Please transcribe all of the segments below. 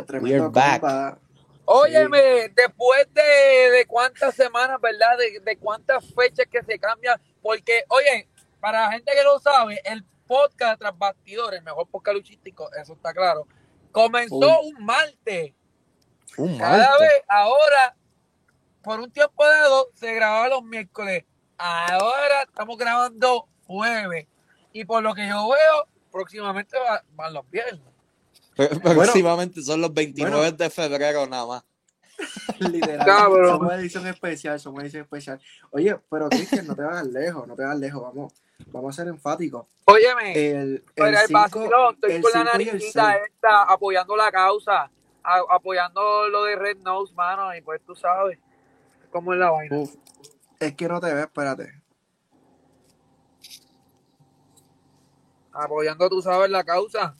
Oye, We're tremendo back. compa. Óyeme, después de, de cuántas semanas, ¿verdad? De, de cuántas fechas que se cambian. Porque, oye, para la gente que lo sabe, el podcast tras bastidores, el mejor podcast luchístico, eso está claro, comenzó Uy. un martes. Un Cada martes. vez, ahora, por un tiempo dado, se grababa los miércoles. Ahora estamos grabando jueves. Y por lo que yo veo, próximamente va- van los viernes. Próximamente son los 29 bueno. de febrero nada más. Literal. Cabrón. Somos edición especial, somos edición especial. Oye, pero Cristian, no te vas lejos, no te vas lejos, vamos, vamos a ser enfáticos. Óyeme. El, Pero el el cinco- vacilón, estoy el con la naricita esta apoyando la causa, a- apoyando lo de Red Nose, mano, y pues tú sabes cómo es la vaina. Uf, es que no te ves, espérate. Apoyando, tú sabes, la causa.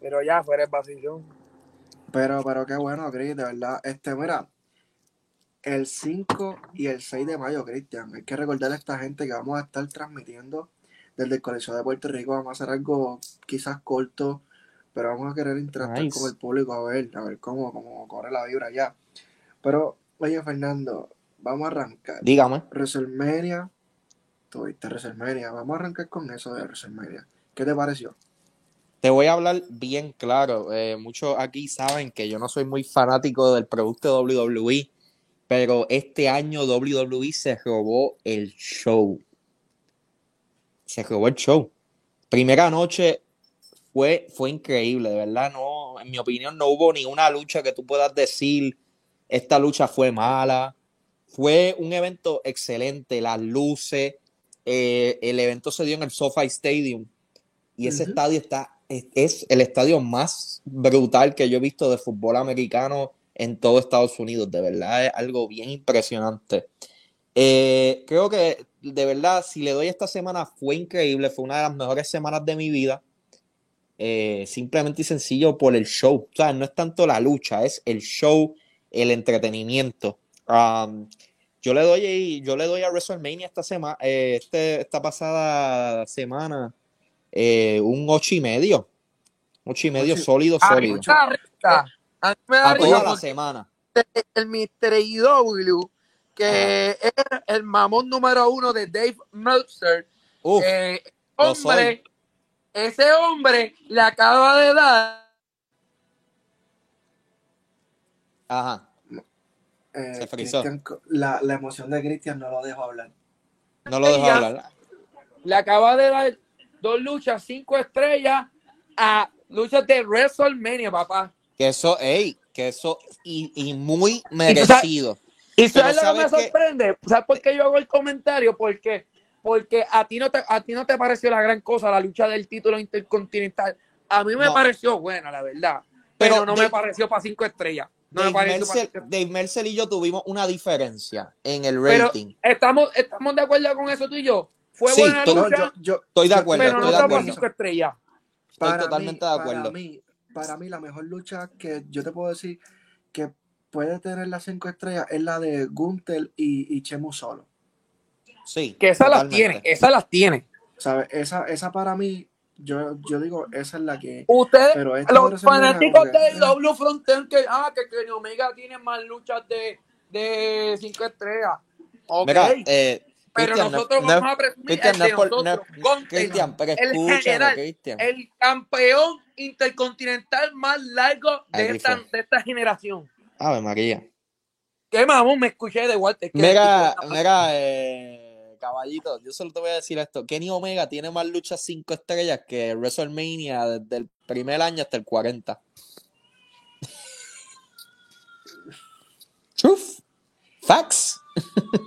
Pero ya, fuera el vacilón. Pero, pero qué bueno, Chris, de verdad. Este, mira, el 5 y el 6 de mayo, Cristian, hay que recordarle a esta gente que vamos a estar transmitiendo desde el Colegio de Puerto Rico. Vamos a hacer algo quizás corto, pero vamos a querer interactuar Nice. con el público a ver, a ver cómo, cómo corre la vibra ya. Pero, oye, Fernando, vamos a arrancar. Dígame. WrestleMania, tuviste WrestleMania, vamos a arrancar con eso de WrestleMania. ¿Qué te pareció? Te voy a hablar bien claro. Eh, muchos aquí saben que yo no soy muy fanático del producto de WWE, pero este año WWE se robó el show. Se robó el show. Primera noche fue, fue increíble, de verdad. No, en mi opinión, no hubo ni una lucha que tú puedas decir esta lucha fue mala. Fue un evento excelente, las luces. eh, el evento se dio en el SoFi Stadium y ese estadio está es, el estadio más brutal que yo he visto de fútbol americano en todo Estados Unidos. De verdad es algo bien impresionante. Eh, creo que de verdad, si le doy esta semana, fue increíble, fue una de las mejores semanas de mi vida. Eh, simplemente y sencillo por el show. O sea, no es tanto la lucha, es el show, el entretenimiento. Yo le doy, yo le doy a WrestleMania esta semana, este, esta pasada semana, eh, un ocho y medio. Ocho y medio Ocho- sólido, A sólido. A mí me da A toda la semana. el Mr. IW, que es el mamón número uno de Dave Meltzer, Uf, eh, hombre, ese hombre le acaba de dar ajá. Eh, Se frizó. La, la emoción de Cristian no lo dejo hablar. No lo dejo Ella- hablar. le acaba de dar dos luchas, cinco estrellas a luchas de WrestleMania, papá. Que eso, ey, que eso, y, y muy merecido. Y Pero sabes lo que me sorprende, ¿sabes por qué yo hago el comentario? Porque, porque a ti no te, a ti no te pareció la gran cosa la lucha del título intercontinental. A mí me No. pareció buena, la verdad. Pero, Pero no de- me pareció para cinco estrellas. No me Dave pareció Mercer. Dave Mercer y yo tuvimos una diferencia en el Pero rating. estamos, estamos de acuerdo con eso tú y yo. Fue Sí, buena lucha, yo, yo, Estoy de acuerdo, pero estoy no de acuerdo. cinco estrellas. Estoy totalmente de acuerdo. Para mí, para mí, la mejor lucha que yo te puedo decir que puede tener las cinco estrellas es la de Gunther y, y Chemu solo. Sí, Que esas las tiene, esas las tiene. ¿Sabes? Esa, esa para mí, yo, yo digo, esa es la que. Ustedes, Pero los fanáticos como que- de W Frontier, que, ah, que Kenny Omega tiene más luchas de, de cinco estrellas. Ok. Mira, eh, pero nosotros no- vamos a presumir Cristian, el por- nosotros. Cristian, pero el general, el campeón intercontinental más largo de esta, de esta generación. Ave María. ¿Qué mamón me escuché de Walter? Mira, mira, eh, caballito, yo solo te voy a decir esto. Kenny Omega tiene más luchas 5 estrellas que WrestleMania desde el primer año hasta el 40. Truth. Facts.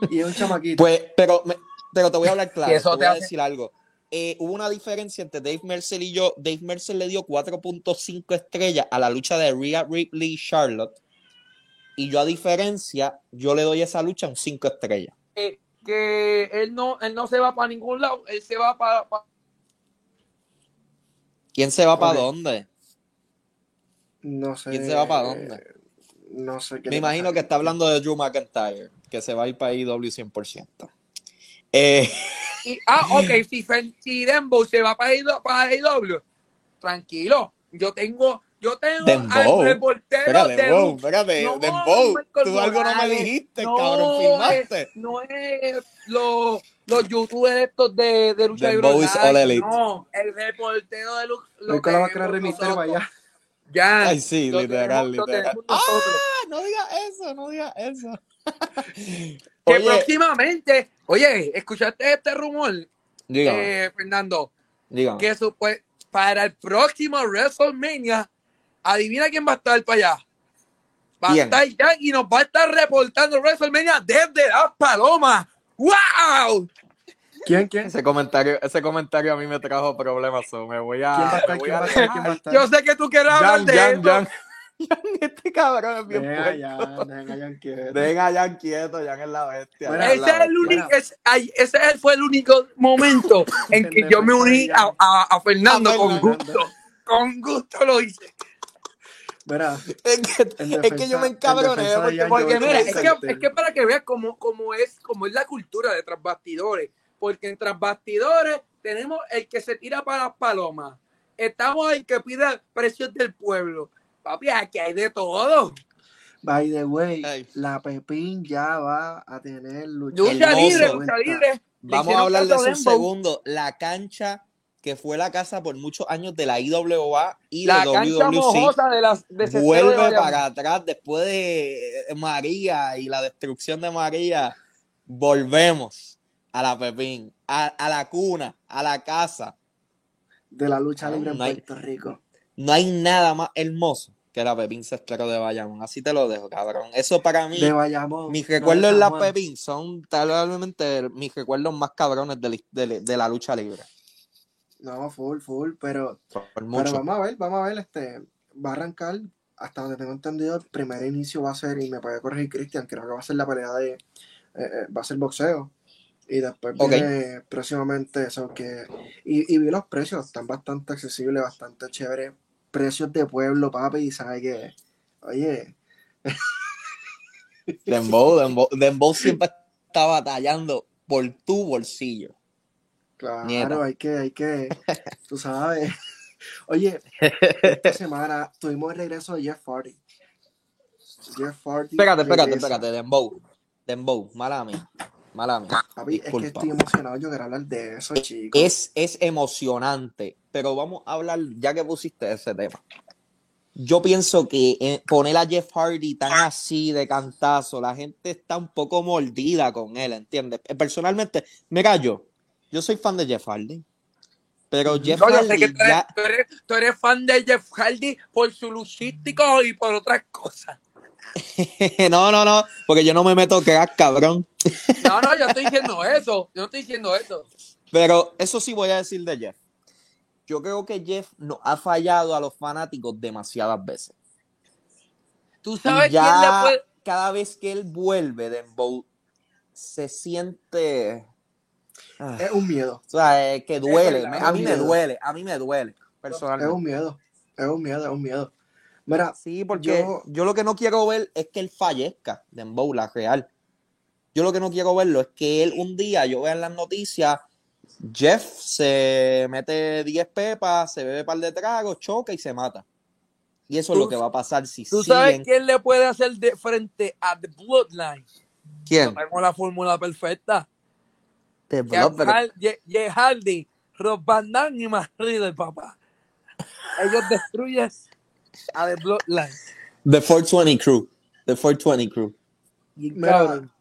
Y es un chamaquito. Pues, pero, me- pero te voy a hablar claro. Eso te te voy a decir algo. Eh, hubo una diferencia entre Dave Mercer y yo. Dave Mercer le dio 4.5 estrellas a la lucha de Rhea Ripley y Charlotte. Y yo, a diferencia, yo le doy esa lucha un 5 estrellas. que, que él no él no se va para ningún lado, él se va para, ¿Quién se va para dónde? no sé. ¿Quién se va para dónde? No sé qué Me imagino que está hablando de Drew McIntyre, que se va a ir para IW 100%. Eh, y- ah, ok, si, si Dembow se va para IW, para IW, tranquilo, yo tengo yo tengo Dembow. al reportero espérate, de Bow, espérate, No, Dembow, tú algo no me dijiste, no, cabrón, filmaste. no es los, los youtubers estos de, de lucha Dembow libre is online, all elite. no, el reportero de lucha la allá. Ya, Ay, sí, literal. Ah, no digas eso, no digas eso. que Oye, próximamente, oye, ¿escuchaste este rumor, dígame, eh, Fernando? dígame. Que eso, pues, para el próximo WrestleMania, adivina quién va a estar para allá. Va a estar Jack y nos va a estar reportando WrestleMania desde las palomas. ¡Wow! ¿Quién, quién? Ese comentario, ese comentario a mí me trajo problemas, so me voy a... ¿Quién va a estar? me voy ¿Quién va a a estar? ¿Quién va a estar? Yo sé que tú quieres hablar Jan, de Jan, eso. Jan. Jan, este cabrón es bien Deja ya, deja ya quieto. Dejen a Jan quieto, Jan es la bestia. Bueno, Jan Ese, la es el único, ese, ay, ese fue el único momento en que yo me uní a, a- a Fernando A con gusto. Con gusto lo hice. Mira, Es que, es que yo me encabroné porque, Jan, Porque mira, es que, es que para que veas cómo, cómo es, cómo es la cultura de transbastidores. Porque en transbastidores tenemos el que se tira para las palomas. Estamos el que pide precios del pueblo. Papi, aquí hay de todo. by the way, Ay. la Pepín ya va a tener lucha, Lucha libre, lucha libre. Vamos a hablar de eso un segundo. La cancha que fue la casa por muchos años de la IWA y La de cancha WWC mojosa de las de vuelve para atrás después de María y la destrucción de María. Volvemos a la Pepín, a, a la cuna, a la casa. de la lucha libre en No hay- Puerto Rico. No hay nada más hermoso que la Pepín Cestero de Bayamón. Así te lo dejo, cabrón. Eso para mí, De Bayamón. mis de recuerdos en la. Pepín son probablemente mis recuerdos más cabrones de la, de, de la lucha libre. No, full, full, pero, Por pero vamos a ver, vamos a ver, este, va a arrancar, hasta donde tengo entendido, el primer inicio va a ser, y me puede corregir Cristian, creo que va a ser la pelea de, eh, eh, va a ser boxeo, y después Ok. viene próximamente eso que, y, y vi los precios, están bastante accesibles, bastante chéveres, precios de pueblo, papi, y sabe que, oye, Dembow, Dembow, Dembow siempre está batallando por tu bolsillo. Claro, Nieta. hay que, hay que, tú sabes. Oye, esta semana tuvimos el regreso de Jeff Hardy. Jeff Hardy. Espérate, espérate, espérate, Dembow. Dembow, mala mía. Mala mía. Papi, es que estoy emocionado yo quiero hablar de eso, chicos. Es, es emocionante, pero vamos a hablar, ya que pusiste ese tema. Yo pienso que eh, poner a Jeff Hardy tan así de cantazo, la gente está un poco mordida con él, ¿entiendes? Eh, Personalmente, mira yo, yo soy fan de Jeff Hardy, pero Jeff No, yo sé que Hardy tú eres, ya, tú eres- tú eres fan de Jeff Hardy por su luchístico y por otras cosas. no, no, no, porque yo no me meto crack, cabrón. No, no, yo estoy diciendo eso. Yo no estoy diciendo eso. Pero eso sí voy a decir de Jeff. Yo creo que Jeff nos ha fallado a los fanáticos demasiadas veces. ¿Tú sabes quién le ya puede...? cada vez que él vuelve de Dembow, se siente. ah, Es un miedo, o sea, que duele. verdad, es a mí me duele, a mí me duele, es personalmente. un miedo, es un miedo, es un miedo. Mira, Sí, porque Yo- yo, lo que no quiero ver es que él fallezca, Dembow, la real. Yo lo que no quiero verlo es que él un día, yo vea en las noticias, Jeff se mete 10 pepas, se bebe un par de tragos, choca y se mata. Y eso es lo que va a pasar si ¿Tú sabes quién le puede hacer de frente a The Bloodline? ¿Quién? Tenemos la fórmula perfecta. De Jeff Blood, pero- Har- Ye- Jeff Hardy, Rob Van Dam y Matt Riddle, papá. Ellos destruyen a The Bloodline. The 420 Crew. The 420 Crew. Cabrón.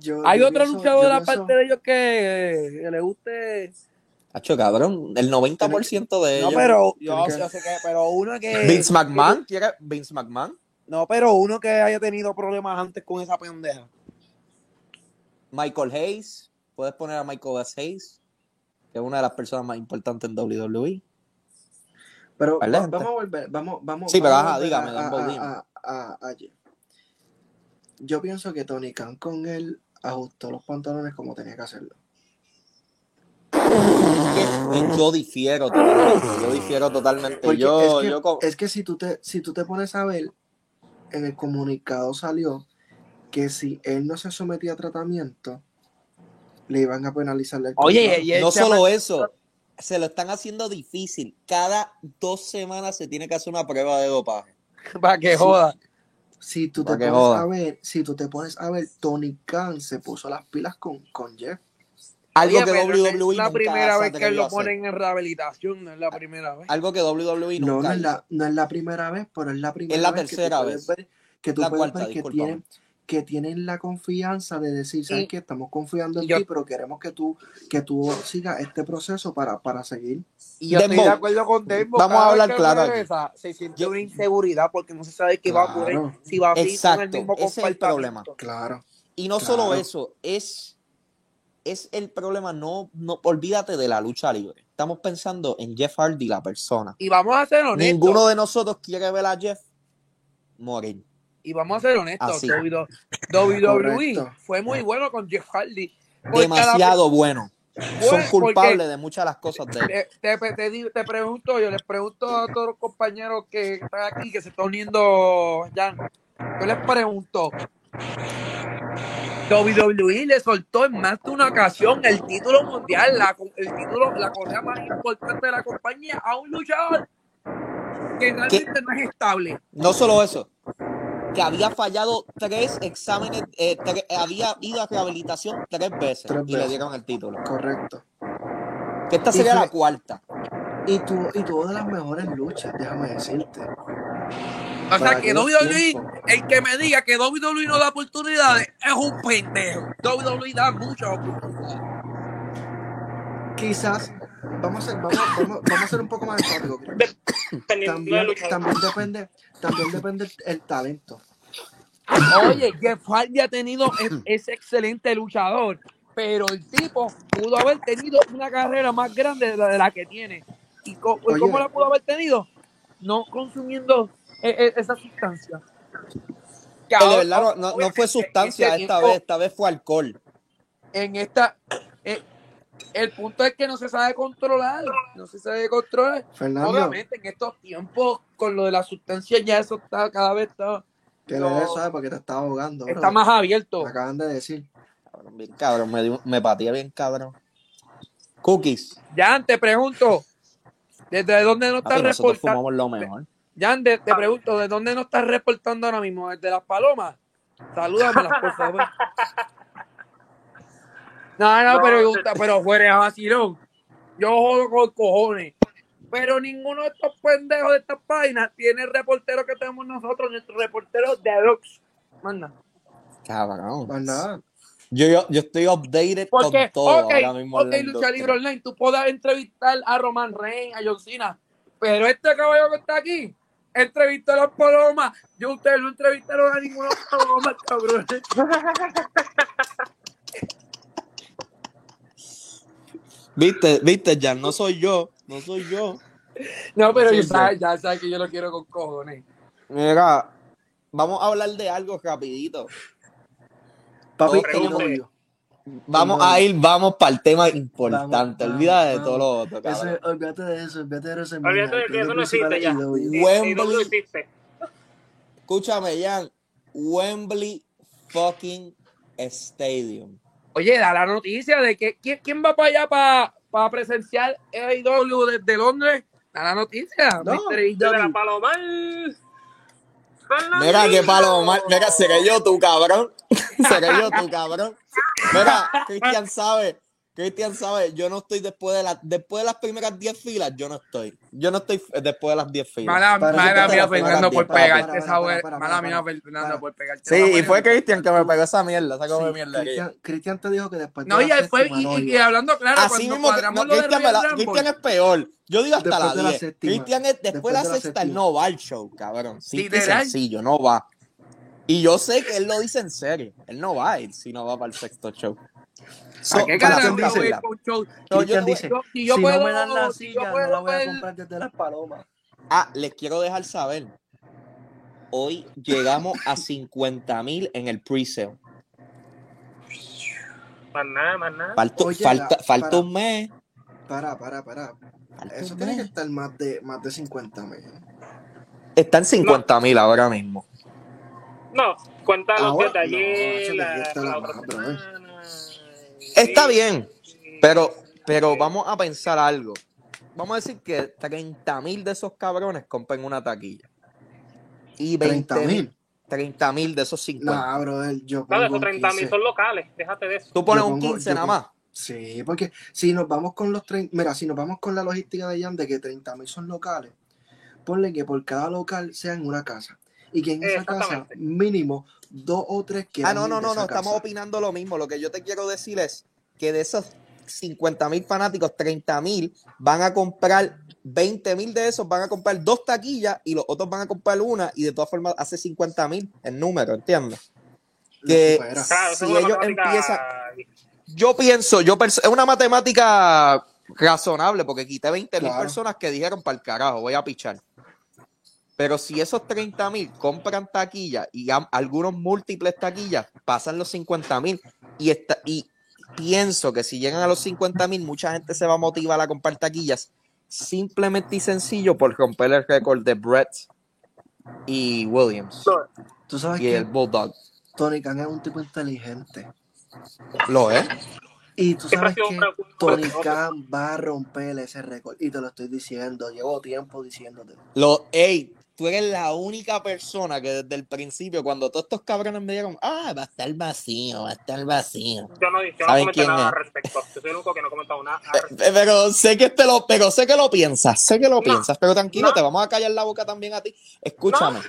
yo- Hay yo otro pienso- luchador aparte pienso- de ellos que, que le guste. Hacho, cabrón. El 90% de No, ellos. pero Tiene yo, sé que, pero uno que. Vince McMahon. ¿Quiere Vince McMahon? No, pero uno que haya tenido problemas antes con esa pendeja. Michael Hayes. Puedes poner a Michael S. Hayes, que es una de las personas más importantes en. WWE. Pero va- vamos a volver, vamos, vamos. Sí, pero vamos ajá, volver dígame, a- a- a- a- a Jeff. Yo pienso que Tony Khan con él ajustó los pantalones como tenía que hacerlo. Que- Yo difiero totalmente. Yo difiero totalmente. Yo, es, que, yo con- es que si tú te, si tú te pones a ver, en el comunicado salió que si él no se sometía a tratamiento, le iban a penalizar el Oye, y no solo eso, se lo están haciendo difícil. Cada dos semanas se tiene que hacer una prueba de dopaje. Para que Sí. joda. Si tú te pones joda. a ver, si tú te pones a ver, Tony Khan se puso las pilas con, con Jeff. Algo Oye, que WWE es la primera vez que lo ponen en rehabilitación, no es la primera vez. Algo que WWE No, nunca no es, hizo. la, no es la primera vez, pero es la primera la vez tercera que tú puedes vez. ver, que, tú La puedes cuarta, ver que, discúlpame. tienen, que tienen la confianza de decir, ¿sabes qué? Estamos confiando en yo- ti, pero queremos que tú, que tú sigas este proceso para, para seguir. Y yo estoy de acuerdo con Dembo. Vamos a hablar claro. Se siente Yo- una inseguridad porque no se sabe qué va a ocurrir. Si va a seguir con el Exacto, mismo ese es el problema. Claro. Y no Claro. solo eso, es, es el problema, no, no, olvídate de la lucha libre. Estamos pensando en Jeff Hardy, la persona. Y vamos a ser honestos. Ninguno de nosotros quiere ver a Jeff morir. Y vamos a ser honestos. WWE fue muy bueno con Jeff Hardy. Demasiado bueno. Son culpables de muchas de las cosas de él. Te, te, te pregunto, yo les pregunto a todos los compañeros que están aquí, que se están uniendo, Jan. Yo les pregunto, WWE le soltó en más de una ocasión el título mundial, la, el título, la correa más importante de la compañía a un luchador que realmente no es estable. No solo eso, que había fallado tres exámenes, eh, tre- había ido a rehabilitación tres veces Tres y le dieron el título. Correcto. Que esta Y sería fue- la cuarta. Y tuvo, y tuvo de las mejores luchas, déjame decirte. O sea que WWE, el que me diga que WWE no da oportunidades es un pendejo. WWE da muchas oportunidades. Quizás, vamos a ser, vamos, vamos, vamos a ser un poco más enfáticos. También, también depende, también depende el, el talento. Oye, Jeff Hardy ha tenido, es, es excelente luchador, pero el tipo pudo haber tenido una carrera más grande de la, de la que tiene. ¿Y co- Oye. cómo la pudo haber tenido? No consumiendo eh, eh, esa sustancia. Que de verdad no, no- fue sustancia este esta tiempo, vez, esta vez fue alcohol. En esta, eh, el punto es que no se sabe controlar, no se sabe controlar. Fernando, Obviamente en estos tiempos con lo de la sustancia ya eso está cada vez está, que no, le suave porque te estás ahogando. bro. está más abierto. Me acaban de decir. Cabrón, bien cabrón, me, pateé bien cabrón. Cookies. Jan, te pregunto, ¿desde dónde nos estás reportando? fumamos lo mejor. Jan, de- te pregunto, ¿de dónde nos estás reportando ahora mismo? ¿Desde las palomas? Salúdamelas, por favor. No, no, No, pero, de- pero fuera de vacilón. Yo jodo con cojones. Pero ninguno de estos pendejos de estas páginas tiene el reportero que tenemos nosotros, nuestro reportero Deluxe. Manda. Cabrón. Más nada. Yo, yo, yo estoy updated Porque, con todo ok, ahora mismo. ok, Lucha. Libre Online, tú puedas entrevistar a Roman Reigns, a John Cena, pero este caballo que está aquí, entrevistó a las palomas, yo ustedes no entrevistaron a ninguna paloma, cabrón. Viste, viste, ya no soy yo, no soy yo. No, pero Sí, ya sabes, ya sabes que yo lo quiero con cojones. Mira, vamos a hablar de algo rapidito. Papi, novio. Vamos Vamos. a ir, vamos para el tema importante. Vamos, Olvida de vamos, todo lo otro, Eso, olvídate de eso, olvídate de eso. Olvídate de que eso no existe ya. Wembley. No hiciste. Escúchame, Jan. Wembley fucking Stadium. Oye, da la noticia de que quién, quién va para allá para, para presenciar AEW desde Londres. Da la noticia, No, Mr. De la. Palomar. Mira qué palomar. Mira, seré yo tu cabrón. seré yo tu cabrón. Mira, Cristian sabe. Cristian sabe, yo no estoy después de las después de las primeras 10 filas, yo no estoy. Yo no estoy después de las 10 filas. Mala, mía, Fernando, por pegarte esa Mala mía. Fernando, por pegarte Sí, y fue Cristian que me pegó esa mierda, esa Sí, mierda. Cristian, te dijo que después de No, y la fue, séptima y, hablando claro, Así cuando mismo, que- cuadramos no, lo de Cristian, la- es peor. Yo digo hasta Después la de la 10. séptima. Cristian es después, Después de la la sexta, él no va al show, cabrón. Literal. sencillo, no va. Y yo sé que él lo dice en serio. Él no va a ir si no va para el sexto show. So, ¿A qué dice- yo dice, Yo- si yo si puedo, no me dan la si yo silla, no puedo, la voy a comprar desde las palomas. Ah, les quiero dejar saber. Hoy llegamos a 50 mil en el pre-sale. Más nada, más nada. Falta, Oye, falta, la- falta para. un mes. Para, para, para. Falta Eso tiene que estar más de, más de 50 mil. Está en 50 mil ahora mismo. No, cuenta los Ahora, días de ayer, no, la, la la otra. Está bien, pero, pero vamos a pensar algo. Vamos a decir que 30 mil de esos cabrones compren una taquilla. Y 20 30 mil. mil. 30 mil de esos 50. Nah, brother, yo Claro, pongo esos un 30 mil 15. son locales, déjate de eso. Tú pones un pongo- 15 yo nada más. Sí, porque si nos vamos con los 30, mira, si nos vamos con la logística de Jan de que 30 mil son locales, ponle que por cada local sea en una casa. Y que en esa casa mínimo dos o tres que Ah, no, no, no, no, estamos opinando lo mismo. Lo que yo te quiero decir es que de esos 50 mil fanáticos, 30 mil van a comprar, 20 mil de esos van a comprar dos taquillas y los otros van a comprar una y de todas formas hace 50 mil el número, ¿entiendes? Que Claro, si ellos matemática- empiezan, yo pienso, yo es una matemática razonable porque quité 20 mil Claro. personas que dijeron para el carajo, voy a pichar. Pero si esos 30 mil compran taquillas y algunos múltiples taquillas pasan los 50 mil y, esta- y pienso que si llegan a los 50 mil mucha gente se va a motivar a comprar taquillas simplemente y sencillo por romper el récord de Brett y Williams Tú sabes y que el Bulldog. Tony Khan es un tipo inteligente. Lo es. Y tú sabes que Tony Khan va a romper ese récord. Y te lo estoy diciendo. Llevo tiempo diciéndote. Lo, ey, tú eres la única persona que desde el principio, cuando todos estos cabrones me dijeron, ah, va a estar vacío, va a estar vacío. Yo no, yo no ¿Saben comenté nada al respecto. Yo soy el único que no he comentado nada al Eh, respecto. eh, Pero sé que te lo, pero sé que lo piensas, sé que lo No, piensas, pero tranquilo, no. te vamos a callar la boca también a ti. Escúchame,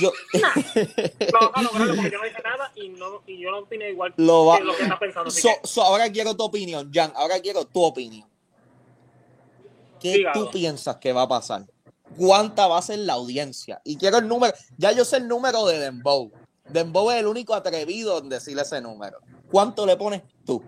yo No, no, no, no, porque yo no dije nada y, no, y yo no opiné igual lo va. que lo que estás pensando. So- que, so, ahora quiero tu opinión, Jan, ahora quiero tu opinión. ¿Qué Dígalo. tú piensas que va a pasar? ¿Cuánta va a ser la audiencia? Y quiero el número, ya yo sé el número de Dembow. Dembow es el único atrevido en decirle ese número. ¿Cuánto le pones tú?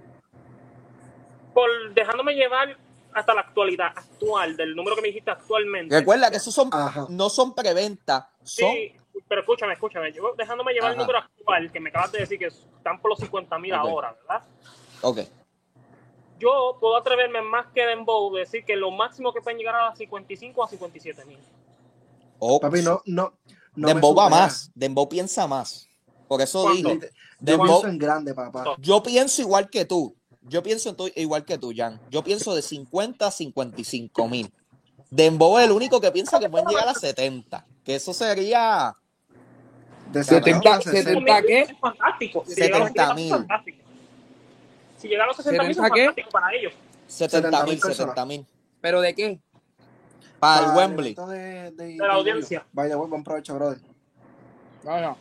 por dejándome llevar hasta la actualidad actual, del número que me dijiste actualmente. Recuerda que esos son, Ajá. no son preventa, son Sí, pero escúchame, escúchame. Yo dejándome llevar el número actual, que me acabas de decir que están por los 50 mil ahora, ¿verdad? Ok. Yo puedo atreverme más que Dembow decir que lo máximo que pueden llegar a 55 a 57 mil. Oh, Papi, no, no. no Dembow va más. Dembow piensa más. Por eso ¿Cuánto? dije. Yo Dembow, pienso en grande, papá. yo pienso igual que tú. Yo pienso en tu- igual que tú, Jan. Yo pienso de 50 a 55 mil. Dembow es el único que piensa que pueden llegar a 70. Que eso sería. De 70, 70, 70 qué? Es fantástico. Si 70 llega a los 60 mil. Si llega a los 60 mil es 70 qué? fantástico para ellos. 70 mil, 70.000 personas. 70 mil. ¿Pero de qué? Para el Para Wembley. evento De, de- la de audiencia. Vaya, buen provecho, brother. No.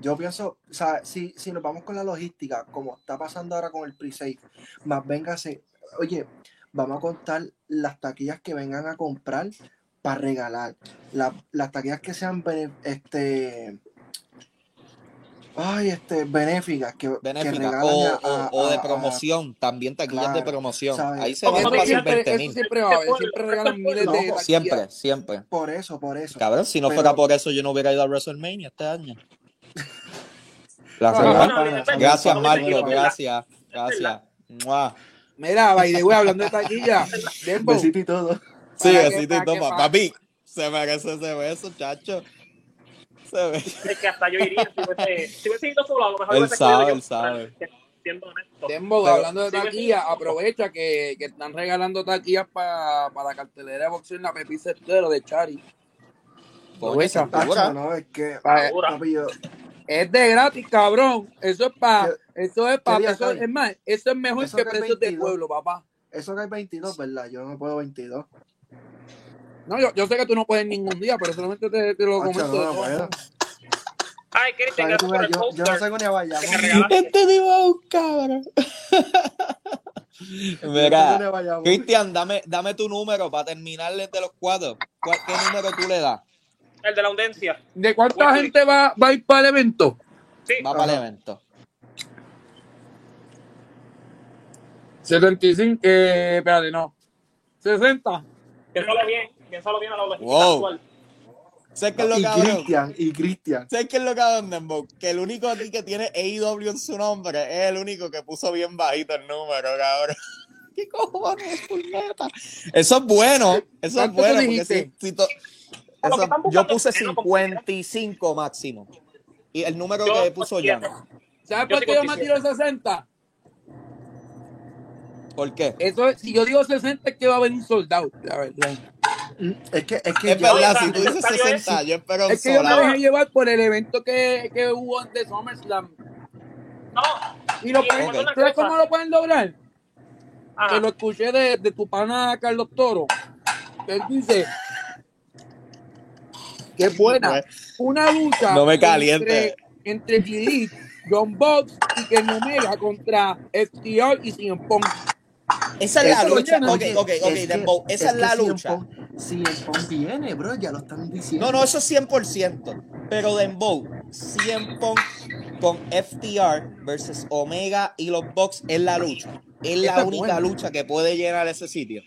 Yo pienso, o sea, si, si nos vamos con la logística, como está pasando ahora con el pre-save, más véngase, oye, vamos a contar las taquillas que vengan a comprar para regalar. La- las taquillas que sean este ay, este, benéficas, que, que Benéfica. regalan O, a- o- a- o de a- promoción. También taquillas de promoción. ¿sabes? Ahí se van fácil siempre- 20 Eso mil. siempre va a haber, siempre regalan miles de taquillas. Siempre, siempre. por eso, por eso. Cabrón, si no Pero- fuera por eso, yo no hubiera ido a WrestleMania este año. La No, no, verdad. no, no, no, Gracias, no, Gracias. Gracias. Mua. Mira, by the way, hablando de taquilla, Besito y todo. Sí, que- besito y que pa- Papi, se merece ese beso, chacho. Es que hasta yo iría, si hubiese, si hubiese ido solo, a lo mejor Él sabe, él sabe. Siendo honesto. Dembo, Pero- hablando de taquilla, sí. aprovecha que, que están regalando taquillas para la cartelera de boxeo en la Pepi Cestero de Chari. Coño, Aprovecha. no, es que, Pa- yo, Es de gratis, cabrón. Eso es para, eso es para, es más, eso es mejor Eso que cae precios de 22. pueblo, papá. Eso que hay 22, ¿verdad? Yo no puedo 22. No, yo, yo sé que tú no puedes ningún día, pero solamente te, te lo comento. no, no. Ay, Cristian, que gracias por el yo, yo no sé ni a Bayamón. que. Este tipo es un cabrón. Mira. Cristian, dame, dame tu número para terminarle de los cuatro. ¿Cuál- ¿Qué número tú le das? El de la audiencia. ¿De cuánta Wesley. gente va, va a ir para el evento? Sí. Va para el evento. 75, eh, espérate, no. 60. Piénsalo bien. Piénsalo bien a la logística Wow. actual. ¿Sabes qué es lo Y cabrón? Cristian, y Cristian. ¿Sabes qué es lo cabrón, Dembo? Que el único aquí que tiene AEW en su nombre es el único que puso bien bajito el número, cabrón. ¿Qué cojones, puñeta? Eso es bueno. Eso es ¿Cuánto bueno. Porque si, si to- que eso- yo puse es que no considera. 55 máximo. Y el número Yo, que puso. Jan. ¿Sabes por qué yo me 57. tiro el 60? ¿Por qué? Eso es, si yo digo 60 es que va a venir un soldado, la verdad. Es que, es que Es ya- verdad, si tú dices salió 60, yo espero Es que yo me dejé llevar por el evento que, que hubo en The SummerSlam. No. Y lo pueden, una ¿Sabes cómo lo pueden lograr? Ajá. Que lo escuché de, de tu pana Carlos Toro. Que él dice que es buena. Una lucha No me caliente. entre, entre John Box y Ken Omega contra FTR y CM Punk. Esa es la lucha. Ok, ok, ok, Dembow. Esa es, la lucha. Punk- CM Punk viene, bro, ya lo están diciendo. No, no, eso es 100%. Pero Dembow, 100 Punk con FTR versus Omega y los Bucks es la lucha. Es la única buena. lucha que puede llenar ese sitio.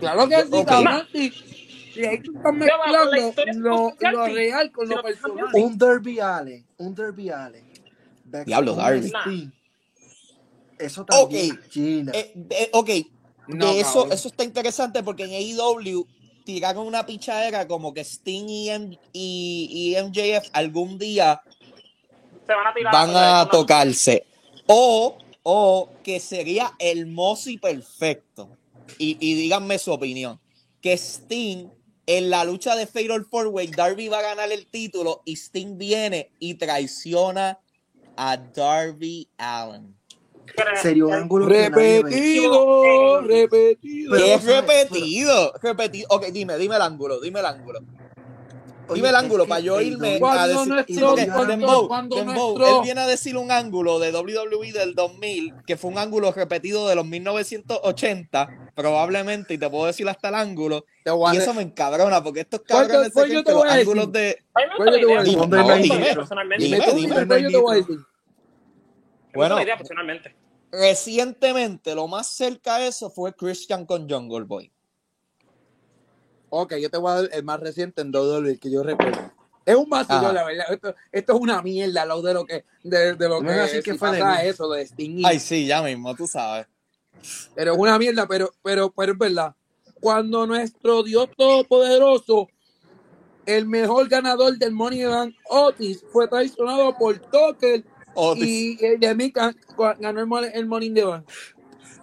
Claro que sí, cabrón. Si, si ahí tú estás mezclando lo, real con Si lo personal. Un Derby Allen, un Derby Allen. Diablo, Darby. Eso también, Gina. Eh, eh, ok, No, de eso, eso está interesante porque en AEW tiraron una pichadera como que Sting y, M- y, y MJF algún día Se van a tirar. van a una- tocarse. O, o que sería hermoso y perfecto. Y, y díganme su opinión. Que Sting en la lucha de Fatal Four Way, Darby va a ganar el título y Sting viene y traiciona a Darby Allen. Sería un ángulo que. Repetido, repetido. ¿Qué es repetido? Repetido. Ok, dime, dime el ángulo, dime el ángulo. Oye, Dime el ángulo para yo irme a decir. nuestro- porque cuando- Dembow, cuando Dembow, nuestro- él viene a decir un ángulo de WWE del 2000, que fue un ángulo repetido de los 1980, probablemente, y te puedo decir hasta el ángulo, y eso me encabrona, porque estos ¿Cuál te- cabrones se creen que los voy a decir? ángulos de... Dime, Dime dime. yo te voy a decir. Bueno. personalmente. Recientemente, lo más cerca a eso fue Christian con Jungle Boy. Ok, yo te voy a dar el más reciente en WWE que yo recuerdo. Es un Ajá. la verdad. Esto, esto es una mierda lado de lo que, de, de lo No que, me vas a decir que si fue pasa eso de Sting Ay, sí, ya mismo, tú sabes. Pero es una mierda, pero, pero, pero es verdad. Cuando nuestro Dios Todopoderoso, el mejor ganador del Money Bank, Otis, fue traicionado por Tucker Otis. y el de mí ganó el, el Money in the Bank.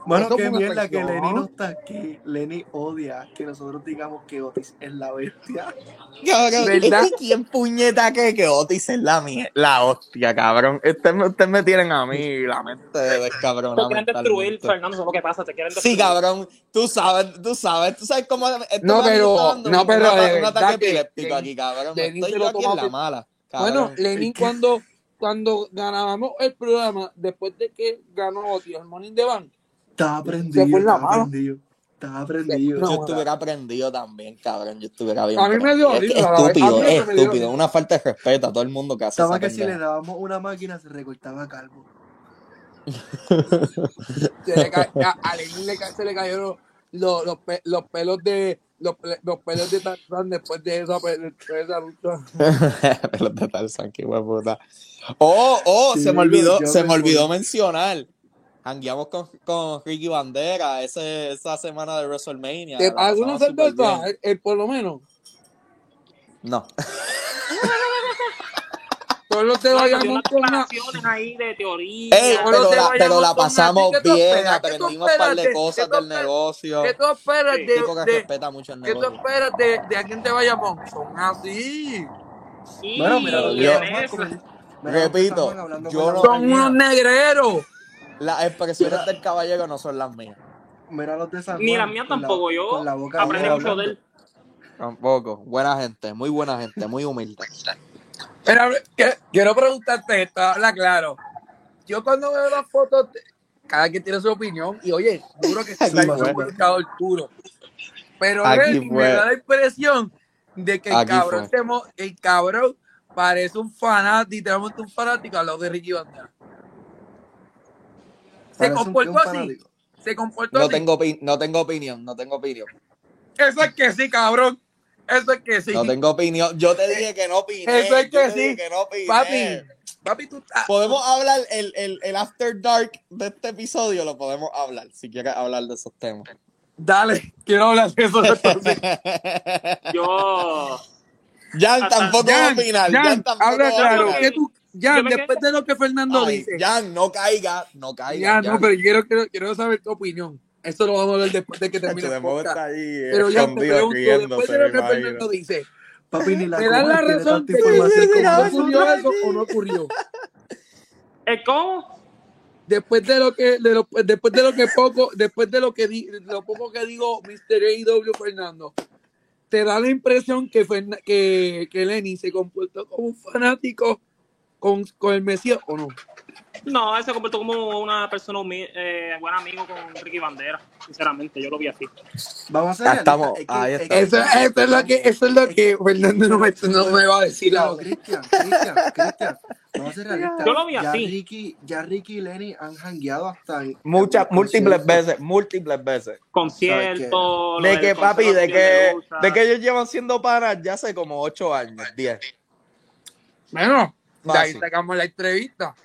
Bueno, Eso qué mierda que. Lenny no está aquí. Lenny odia que nosotros digamos que Otis es la bestia. Cabrón, ¿Verdad? ¿quién puñeta que que Otis es la mía? La hostia, cabrón. Ustedes me, ustedes me tienen a mí la mente de Te descabrona quieren destruir. Fernando, eso es lo que pasa. Te quieren destruir. Sí, cabrón. Tú sabes, tú sabes. Tú sabes cómo... No, pero- no, un- pero un de ataque que- epiléptico aquí, cabrón. Lenin Estoy yo aquí en la mala. Bueno, cabrón. Lenin cuando, cuando ganábamos el programa, después de que ganó Otis el Money in the Bank, Está Se aprendido, fue en la está mano. aprendido. Está aprendido. Yo estuviera aprendido también, cabrón. Yo estuviera bien. A mí me dio Es estúpido, es estúpido. Una falta de respeto a todo el mundo que hace Estaba esa que si le dábamos una máquina se recortaba calvo. se le ca- a, a le ca- se le cayeron los, los, los, pe- los pelos de los, pe- los pelos de Tarzán después de esa, pe- de esa lucha. Pelos de Tarzán, qué hueputa. Oh, oh, Sí, se me olvidó, se me olvidó mencionar. Hangueamos con, con Ricky Bandera ese, esa semana de WrestleMania. ¿Te la pagó una pasamos súper cerveza? eh, por lo menos. No. De No, Bayamón dio unas con una... ahí de teoría. Ey, pero la, Bayamón pero la con una- pasamos ¿Qué tú bien, aprendimos un par de cosas del negocio. ¿Qué tú esperas Sí, de, tipo que de- respeta mucho el ¿Qué tú negocio. esperas de, de alguien de Bayamón? Son así. Y Bueno, mira Yo- Repito, yo no- Son unos negreros. Las expresiones del caballero no son las mías. Mira los de Samuel. Ni las mías la- tampoco, yo aprendí mucho de él. Tampoco. Buena gente, muy buena gente, muy humilde. Que- quiero preguntarte esto, habla claro. Yo cuando veo las fotos, cada quien tiene su opinión y oye, duro que está fue. un marcador puro. Pero me da la impresión de que el Aquí cabrón, se mo- el cabrón parece un fanático, literalmente un fanático al lado de Ricky Bandera. Se comportó así, se comportó No así. tengo, no tengo opinión, no tengo opinión. Eso es que sí, cabrón. Eso es que sí. No tengo opinión. Yo te dije que no opiné. Eso es que sí. que no opiné. Papi, papi, tú estás. Podemos hablar el, el, el After Dark de este episodio, lo podemos hablar, si quieres hablar de esos temas. Dale, quiero hablar de eso entonces. Yo. Jan Hasta- tampoco va a Jan, opinar. Jan, Jan tampoco habla va a claro. opinar. ¿Qué tú, Jan, después de lo que Fernando Ay, dice. Jan, no caiga, no caiga. Ya, no, Jan. pero yo quiero, quiero, quiero saber tu opinión. Eso lo vamos a hablar después de que termine el podcast. ahí Pero ya te pregunto, después de lo me que. Fernando dice, Papi, ni la ¿te dan la razón que ocurrió algo o no ocurrió? ¿El cómo? Después de lo que, de lo, después de lo que poco, después de lo que di, lo poco que digo Mr. AW Fernando, ¿te da la impresión que, Ferna- que, que Lenny se comportó como un fanático con, con el Mesías o no? No, él se comportó como una persona humi- eh, buen amigo con Ricky Bandera. Sinceramente, yo lo vi así. Vamos a Ya realistas, estamos, es que- ahí es está. que- Eso, eso es lo que, eso es lo que Fernando no me, no me va a decir ahora. Cristian, Cristian, Cristian, vamos a ser realistas. Yo lo vi ya así. Ricky, ya Ricky y Lenny han jangueado hasta Muchas, múltiples veces, múltiples veces. Conciertos. De que, papi, de que, de que ellos llevan siendo panas ya hace como 8 años, 10. Bueno, de ahí Fácil. sacamos la entrevista.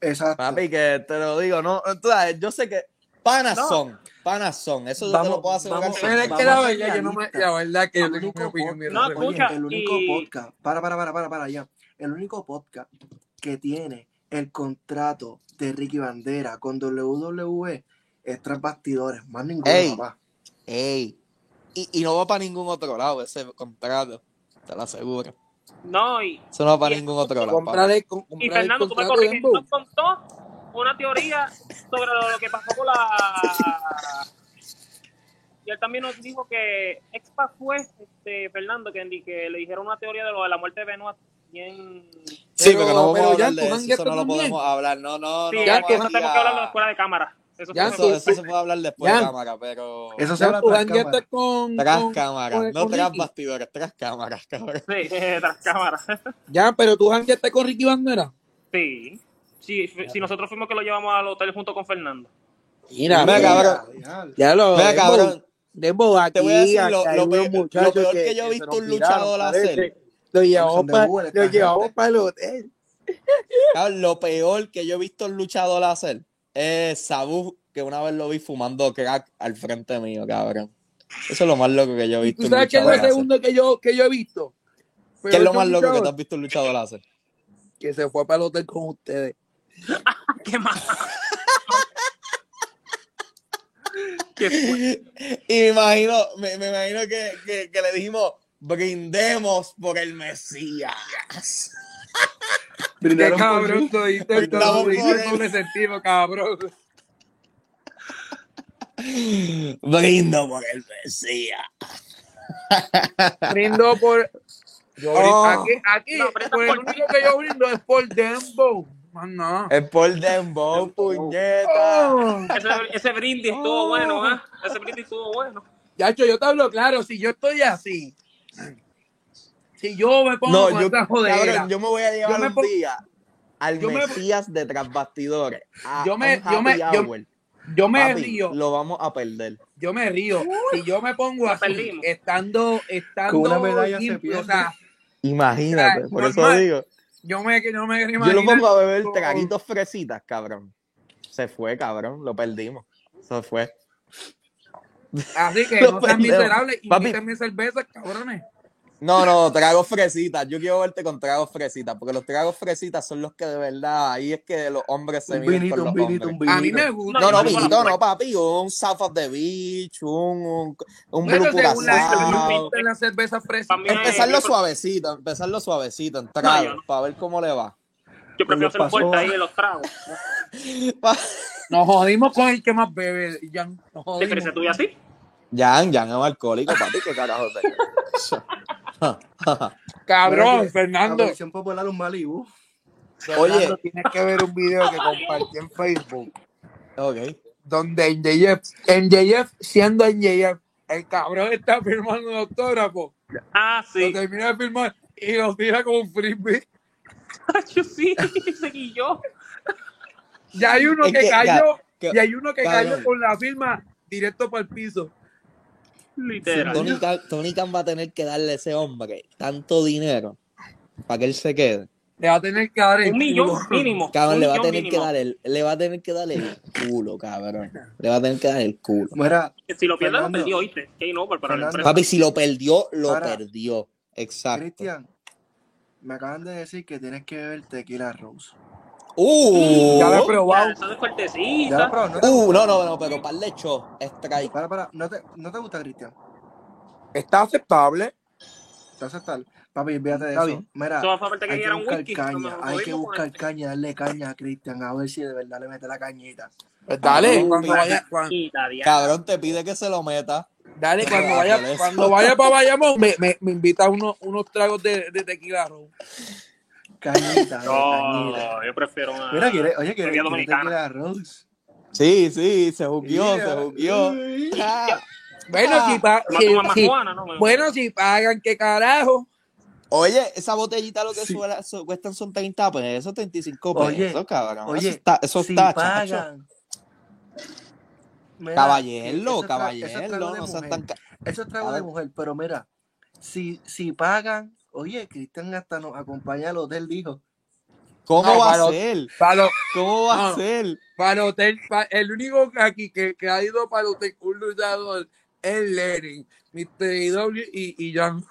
Exacto. Papi, que te lo digo, no, tú sabes, yo sé que panas No. son, panas son, eso yo te Vamos- lo puedo asegurar. vamos- Pero es que la verdad, yo no me, realistas. la verdad que yo El tengo mi único opinión bien No, escucha, el único y- podcast, para, para, para, para, para ya. El único podcast que tiene el contrato de Ricky Bandera con WWE es tras bastidores, más ninguno, Ey. papá. Ey, y, y no va para ningún otro lado ese contrato, te lo aseguro. No, y, Eso no va para Y- ningún otro lado. papi. Comprarle, con, y Fernando, tú me de corriges, nos contó una teoría sobre lo, que pasó con la. Y él también nos dijo que Expa fue este, Fernando, que, que le dijeron una teoría de lo de la muerte de Benoit. Bien. Sí, Pero- pero, no pero vamos a ya hablar de tú eso, eso no lo podemos hablar, no, no, Sí, no. ya vamos tenemos que hablarlo a- después de cámara. Eso Ya, sí Eso, eso se puede hablar después Ya. de cámara, pero... Eso se habla tú tras cámara. con, Tras con- no con tras bastidores, tras cámaras, cabrón. Sí, tras cámara. Ya, pero tú jangueaste con Ricky Bandera. Sí. Sí, si nosotros fuimos que lo llevamos al hotel junto con Fernando. Mira, Mira, cabrón. Ya, lo Mira, cabrón, Dembo, aquí, te voy a decir lo- peor- lo muchachos peor que yo he visto un luchador hacer. Lo llevamos para Google, esta lo llevamos gente. para el hotel. Cabrón, lo peor que yo he visto un luchador hacer es Sabu, que una vez lo vi fumando crack al frente mío, cabrón. Eso es lo más loco que yo he ¿Y visto tú sabes qué es lo segundo que yo, que yo he visto? ¿Qué es lo más loco que tú has visto un luchador hacer? Que se fue para el hotel con ustedes. ¿Qué más? Y me imagino, me, me imagino que, que, que le dijimos, brindemos por el Mesías. Brindaron por cabrón, todo, por doble sentido, cabrón. Brindo por el Mesías. Brindo por. Yo brindo- Oh. Aquí, aquí, No, por el único que yo brindo es por Dembo. Es por Dembow, puñeta. Oh. Ese, ese brindis estuvo bueno, ¿eh? Ese brindis estuvo bueno. Yacho, yo te hablo claro, si yo estoy así, si yo me pongo No, yo, esta jodera, cabrón, yo me voy a llevar Yo me un día al yo me- Mesías de tras bastidores. A Yo me- yo me- yo- yo me Papi, río, Lo vamos a perder. yo me río, si yo me pongo así, estando, estando Con una medalla se o sea, Imagínate, por eso digo. yo me, yo me Yo lo pongo a beber traguitos fresitas, cabrón. Se fue, cabrón. Lo perdimos. Se fue. así que no sean miserables y Papi. cervezas, cabrones. No, no, tragos fresitas. Yo quiero verte con tragos fresitas, porque los tragos fresitas son los que de verdad, ahí es que los hombres se Un miden vinito, con los un vinito, un hombres. vinito. A mí me gusta. No, no, vinito, no, papi. Un South of the Beach, un, un, un Blue la frescas. También- Empezarlo suavecito, empezarlo suavecito, en tragos, no. para ver cómo le va. Yo prefiero Lo hacer pasó. vuelta ahí en los tragos. Nos jodimos con el que más bebe, Jan. Nos ¿Te jodimos. crees tú y así? Jan, Jan es un alcohólico, papi, qué carajo te Cabrón, Fernando. La versión popular un Malibu. Oye. Fernando, tienes que ver un video que compartí en Facebook Ok. donde NJF, NJF siendo NJF, el cabrón está firmando un autógrafo, Ah, sí. lo termina de firmar y lo tira como un frisbee. Yo sí, seguí yo. Ya hay uno Es que, que, cayó, que- y hay uno que cabrón. cayó con la firma directo para el piso. Literal. Tony Khan, Tony Khan va a tener que darle a ese hombre tanto dinero para que él se quede. Le va a tener que dar el Un millón culo. mínimo. Cabrón, un le va a tener que dar el, le va a tener que dar el culo, cabrón. Le va a tener que dar el culo. Mira, Si lo pierdes, lo perdió, ¿oíste? Over para. Papi, si lo perdió, lo Para. perdió. Exacto. Cristian, me acaban de decir que tienes que beber tequila rose. Uh, Ya lo he Ya, probado. Eso es. ¿No te uh, no, no, no, pero par de show, strike. Para, para, ¿no te, no te gusta, Cristian? Está aceptable. Entonces tal. Papi, fíjate de Está eso. Mira, que hay que buscar whisky. caña, hay que buscar caña, darle caña a Cristian, a ver si de verdad le mete la cañita. Pues dale, cuando vaya, cuando. Cabrón, te pide que se lo meta. dale, cuando vaya, cuando vaya para Bayamón, me, me, me invita a unos, unos tragos de, de tequila rojo. Cañita, de cañita. No, yo prefiero una. Mira, quiere, oye, quiere, quiere dominicana. tequila rose. Sí, sí, se jugueó, Mira, se jugueó. Ah. Bueno, Ah. si, pa- ¿Va a si- si-? No, bueno, si pagan, ¿qué carajo? Oye, esa botellita lo que Sí. suela- su- cuestan son 30 pesos, 35 Oye, pesos, cabrón. Oye, eso está, eso si está, chacho. pagan. Mira, Caballero, eso eso caballero, no sean tan... Eso es trago de mujer, pero mira, si, si pagan, oye, Cristian hasta nos acompaña al hotel, dijo. ¿Cómo No, va para a ser? Para, ¿Cómo va No, a ser? para el hotel, el único que aquí que, que ha ido para el hotel un luchador es Lenny, Mr. IW y, y Jan.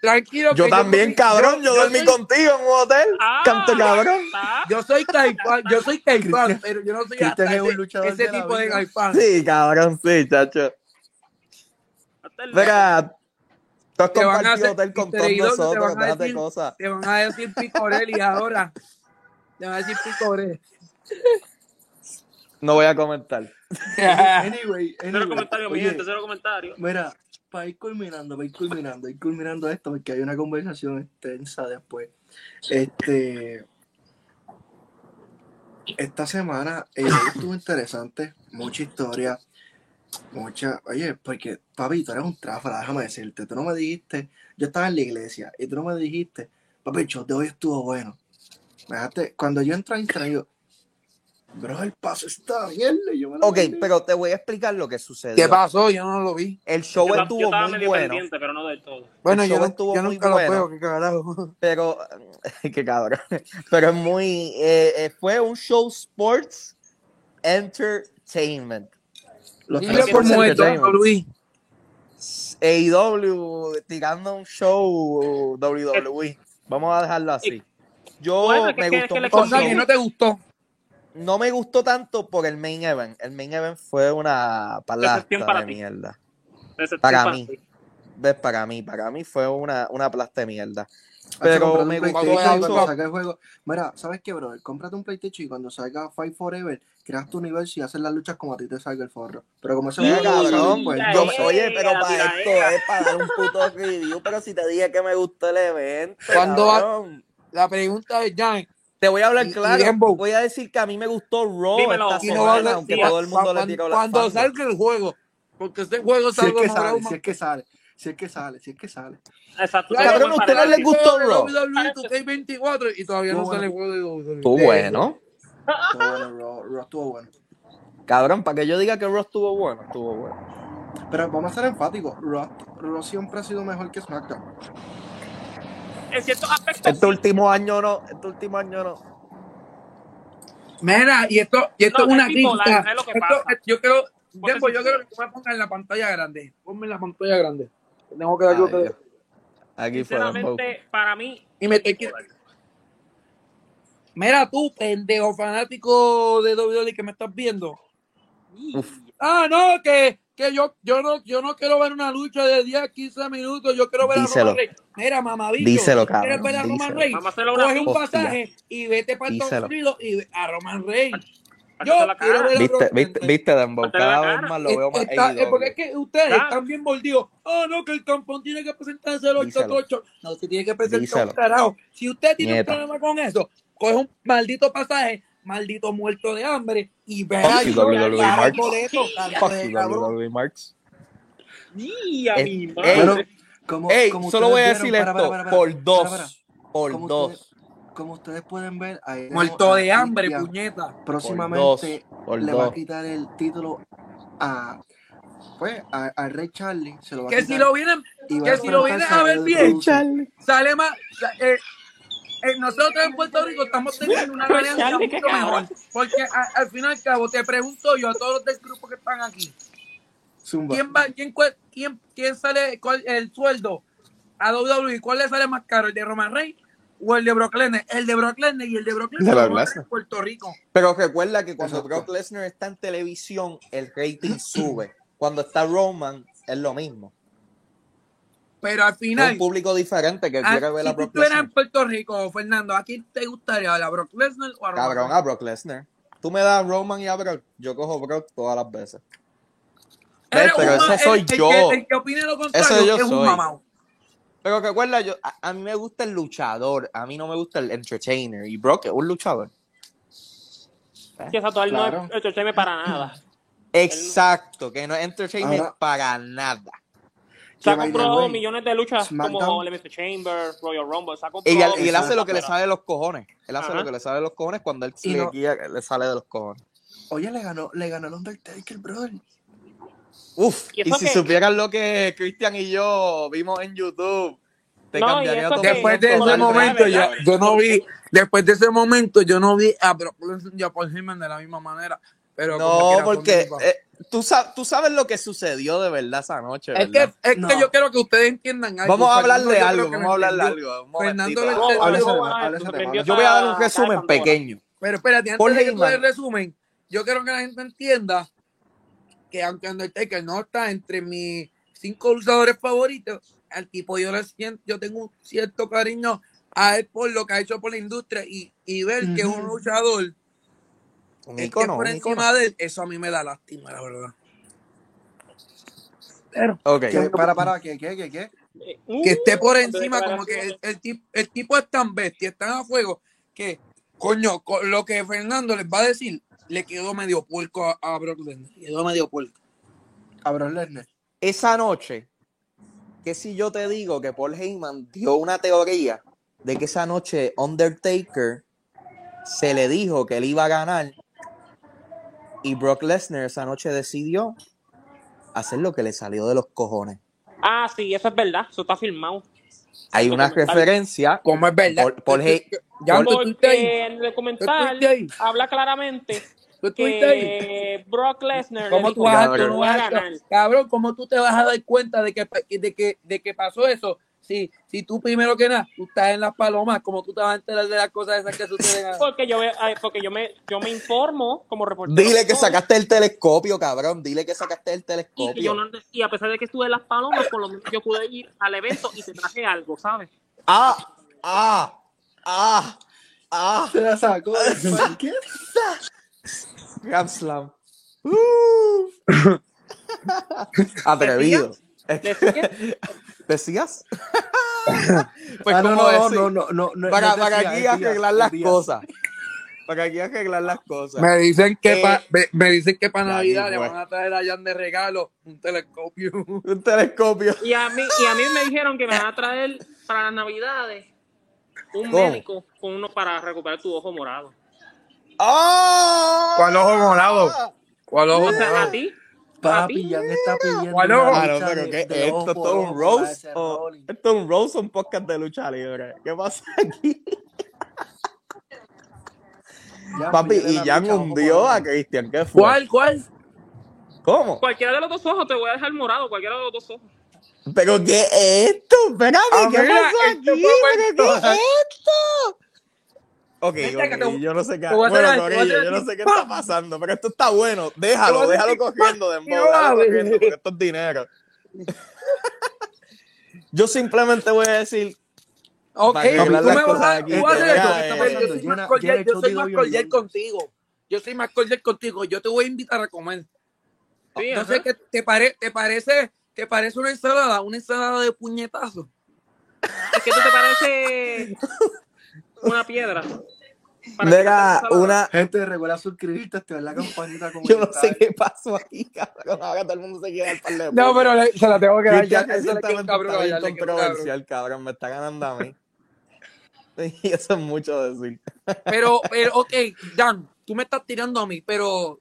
Tranquilo. Yo que también, cabrón, yo, dormí soy- contigo en un hotel. Ah, Canto cabrón. Yo soy caipán, yo soy caipán, pero yo no soy Cristian hasta es un luchador ese de tipo de caipán. Sí, cabrón, sí, chacho. Hasta el- Mira, tú has Te van a compartido hacer- hotel con todos Idol, te nosotros, van decir- cosas. Te van a decir picorelli ahora. Te van a decir picorelli. No voy a comentar. Anyway, Cero anyway, comentarios, mi oye, gente, cero comentarios. Mira, para ir culminando, para ir culminando, ir culminando esto, porque hay una conversación extensa después. Este. Esta semana eh, estuvo interesante, mucha historia, mucha. Oye, porque, papi, tú eres un tráfala, déjame decirte. Tú no me dijiste, yo estaba en la iglesia y tú no me dijiste, papi, el show de hoy estuvo bueno. Me dejaste- cuando yo entré a Instagram, yo, bro, el paso está bien. yo me lo Ok, pero te voy a explicar lo que sucedió. ¿Qué pasó? Yo no lo vi. El show Yo, yo estuvo estaba muy medio bueno, pendiente, pero no del todo. Bueno, El yo, show no- estuvo yo muy nunca bueno. lo veo, qué carajo. pero qué cabrón. Pero es muy, eh, eh, fue un show sports entertainment. Los es, Luis. AEW tirando un show WWE. Vamos a dejarlo así. Yo Bueno, es que- me gustó que O sea, no te gustó. No me gustó tanto por el main event. El main event fue una palasta para de ti. mierda. Para para mí. ti. ¿Ves? Para mí, para mí fue una, una plasta de mierda. Pero me cuando el juego. Mira, ¿sabes qué, bro? Cómprate un PlayStation y cuando salga Fight Forever, creas tu universo y haces las luchas como a ti te salga el forro. Pero como a salir, cabrón, pues, yo- oye, pero para esto es para dar un puto review, pero si te dije que me gustó el evento, ¿Cuándo va- cabrón. La pregunta es, Jan, Te voy a hablar Y- claro. Voy a decir que a mí me gustó Raw esta no aunque sí, todo el mundo cuando, le tiró la cuando salga el juego, porque este juego si es salga que sale, si es que sale, si es que sale, si es que sale. Exacto. Cabrón, Tenemos ¿a ustedes para les gustó Raw? WWE 2K24 y todavía no sale el juego de WWE. Estuvo bueno. Estuvo bueno, Raw, Raw estuvo bueno. Cabrón, para que yo diga que Raw estuvo bueno, estuvo bueno. Pero vamos a ser enfáticos, Raw, Raw siempre ha sido mejor que SmackDown. En ciertos aspectos. Este último año no, este último año no. Mira, y esto, y esto No, es una crítica. es lo que Esto- pasa. yo Dembo, si- yo quiero que tú me pongas en la pantalla grande. Ponme en la pantalla grande. Tengo que dar que Dios. Aquí fue. Sinceramente, para mí, Y me estoy que- Mira tú, pendejo fanático de WWE que me estás viendo. Uf. Ah, no, que, que yo, yo no, yo no quiero ver una lucha de 10, 15 minutos, yo quiero ver Díselo. a Roman Reigns. Mira, mamabicho, Díselo, si quieres cabrón, ver a Roman díselo. Reigns, coge un pasaje y vete para Estados Díselo. Unidos y ve a Roman Reigns. Yo la quiero cara. ver a ¿Viste, viste, viste Dembow? Cada vez más lo veo más Está- es porque es que ustedes Claro. están bien mordidos. Ah, no, que el tampón tiene que presentarse el Díselo. 88. No, se tiene que presentar Díselo. un carajo. Si usted tiene Nieta. un problema con eso, coge un maldito pasaje, maldito muerto de hambre y ve you, WWE boleto, a Eh, mi ey, madre. Como, Ey, como solo voy a decir vieron- esto. para, para, para, por dos. para, para. Por dos. Como ustedes pueden ver, ahí Muerto de hambre, puñeta. Por dos. Próximamente Por le va a quitar el título a pues a, a Rey Charlie. Se lo va a Que quitar si lo vienen, que si lo vienes a ver bien, Uso. sale más. eh, eh, nosotros en Puerto Rico estamos teniendo una alianza Charlie, qué mucho mejor. Porque a- al fin y al cabo, te pregunto yo a todos los del grupo que están aquí. Zumba. ¿Quién, va, quién, quién, quién sale cuál, el sueldo a WWE? ¿Cuál le sale más caro? ¿El de Roman Reigns o el de Brock Lesnar? El de Brock Lesnar y el de Brock De Lesnar Brock Lesnar. en Puerto Rico. Pero recuerda que cuando Exacto. Brock Lesnar está en televisión, el rating sube. Cuando está Roman, es lo mismo. Pero al Es final, un público diferente que quiere ver a si tú Brock estuvieras Lesnar. en Puerto Rico, Fernando, ¿a quién te gustaría? ¿A Brock Lesnar o a Roman Cabrón, a Brock Lesnar. Tú me das a Roman y a Brock, yo cojo Brock todas las veces. Pero un ese soy el, el yo. que, el que opine lo contrario Ese yo es un soy. mamado. Pero recuerda, yo, a, a mí me gusta el luchador, a mí no me gusta el entertainer. Y Brock es un luchador. Que exacto, él Claro. no es entertainment para nada. Exacto, que no es entertainer Ahora- para nada. Se ha comprado millones de luchas como SmackDown- Elimination Chamber, Royal Rumble. Se ha Y él, y él hace lo que le sale de los cojones. Él hace Ajá. lo que le sale de los cojones cuando él Y le, no- guía- le sale de los cojones. Oye, le ganó, le ganó el Undertaker, brother. Uf, Y y, si que- supieran lo que Cristian y yo vimos en YouTube, te No, cambiaría que- Después de ese momento, yo, yo no vi, después de ese momento, yo no vi a Paul Heyman de la misma manera. Pero No, porque eh, tú, sa- tú sabes lo que sucedió de verdad esa noche, es que, ¿verdad? es que No. yo quiero que ustedes entiendan algo. Vamos a hablar de algo, que vamos a hablar de algo. un Fernando Yo voy a dar un resumen pequeño. Pero espérate, Paul antes de que tú el resumen, yo quiero que la gente entienda que aunque Undertaker no está entre mis cinco luchadores favoritos, al tipo yo le siento, yo tengo un cierto cariño a él por lo que ha hecho por la industria y, y ver que es un luchador Un el que icono, por un encima icono. de él, eso a mí me da lástima, la verdad. Pero Ok. ¿Qué? Para, para, ¿qué, qué, qué, qué? Eh, que esté por uh, encima, como que el, el, tip- el tipo es tan bestia, es tan a fuego, que, coño, con lo que Fernando les va a decir, le quedó medio puerco a, a Brock Lesnar. Quedó medio puerco. A Brock Lesnar. Esa noche, que si yo te digo que Paul Heyman dio una teoría de que esa noche Undertaker se le dijo que él iba a ganar y Brock Lesnar esa noche decidió hacer lo que le salió de los cojones. Ah, sí, eso es verdad. Eso está filmado. Hay una referencia. Como es verdad. Paul- Paul Hey- Ya. Porque en el documental habla claramente Tú estuviste ahí. que Brock Lesnar le ¿Cómo tú vas tú no vas a- ganar. cabrón, ¿cómo tú te vas a dar cuenta de que, de que, de que pasó eso? Si, si tú primero que nada, tú estás en las palomas, ¿cómo tú te vas a enterar de las cosas esas que suceden? Porque yo, porque yo me, yo me informo como reportero. Dile que sacaste el telescopio, cabrón. Dile que sacaste el y, que yo telescopio. no- y a pesar de que estuve en las palomas, por lo menos yo pude ir al evento y te traje algo, ¿sabes? Ah, ah, ah, ah. Se la sacó. ¿Qué? Grand Slam. Uh. Atrevido. Decía, ¿Decías? pues Ah, no, no, decir, no, no, no, no, para, no para decía, aquí decía, arreglar las decía. cosas. Para aquí arreglar las cosas. Me dicen que Eh, pa- me, me dicen que para Navidad le van a traer a Jan de regalo un telescopio. Un telescopio. y a mí, y a mí me dijeron que me van a traer para las navidades un ¿Cómo? médico con uno para recuperar tu ojo morado. ¡Ah! ¿Cuál ojo morado? ¿Cuál ojo morado? a ti, Papi, ti. Jan está pidiendo ¿Cuál ojo? Lucha pero de- ¿qué? de Esto ojo es todo un roast. o- Rolling. Esto es un roast o un podcast de lucha libre. ¿Qué pasa aquí? Papi, y Jan hundió a Cristian. ¿Qué fue? ¿Cuál? ¿Cuál? ¿Cómo? Cualquiera de los dos ojos te voy a dejar morado, cualquiera de los dos ojos. ¿Pero qué es esto? Espérate, Ah, ¿qué pasó este aquí? ¿Pero qué es esto? Ok, Vente acá, ok, te- yo no sé qué. está pasando, pero esto está bueno. Déjalo, déjalo cogiendo. Dembow, déjalo cogiendo, porque esto es dinero. Yo simplemente voy a decir, Ok, tú me vas a aquí, tú vas a yo soy más cordial, contigo. Yo soy más cordial contigo. Yo te voy a invitar a comer. Sí, No ajá. sé qué te, pare, te parece, te parece una ensalada, una ensalada de puñetazo. Es que tú te parece una piedra. Mira, una. Gente, recuerda suscribirte, activar la campanita, Yo no sé qué pasó aquí, cabrón. Ahora todo el mundo se quiere dar par de No, pero le- se la tengo que dar ya. Eso está bien controversial, cabrón. Me está ganando a mí. Y eso es mucho decir. Pero, pero, ok, Dan, tú me estás tirando a mí, pero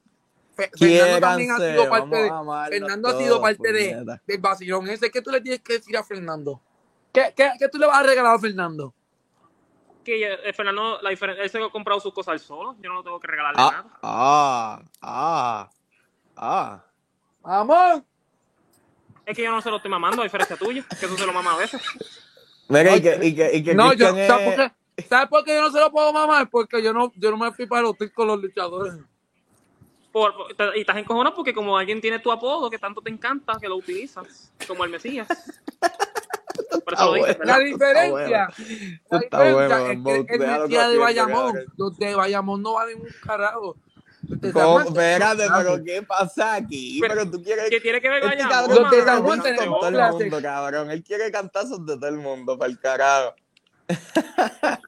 Fe- Fernando también ha sido parte de, Fernando ha sido parte de, del vacilón ese. ¿Qué tú le tienes que decir a Fernando? ¿Qué, qué, qué tú le vas a regalar a Fernando? Que eh, Fernando, la diferencia, él se ha comprado sus cosas solo. Yo no tengo que regalarle Ah, nada. ah, ah, ah. Vamos. Es que yo no se lo estoy mamando, a diferencia tuya, que tú se lo mamas a veces. Mira, y que, y que, y que No, yo, Cristian ¿sabes es- por qué? ¿Sabes por qué yo no se lo puedo mamar? Porque yo no, yo no me fui para los con los luchadores. Por- por- y estás encojonado porque como alguien tiene tu apodo que tanto te encanta, que lo utilizas, como el Mesías. Bueno. La diferencia, la está diferencia bueno, es que el Mesías de Bayamón, los de Bayamón no valen un carajo. Espérate, pero ¿qué pasa aquí? Pero- Pero tú quieres... ¿Qué tiene que ver Este Bayamón? cabrón Los de quiere San Juan mano? beef tenemos con todo el mundo, cabrón. Él quiere cantazos de todo el mundo, para el carajo.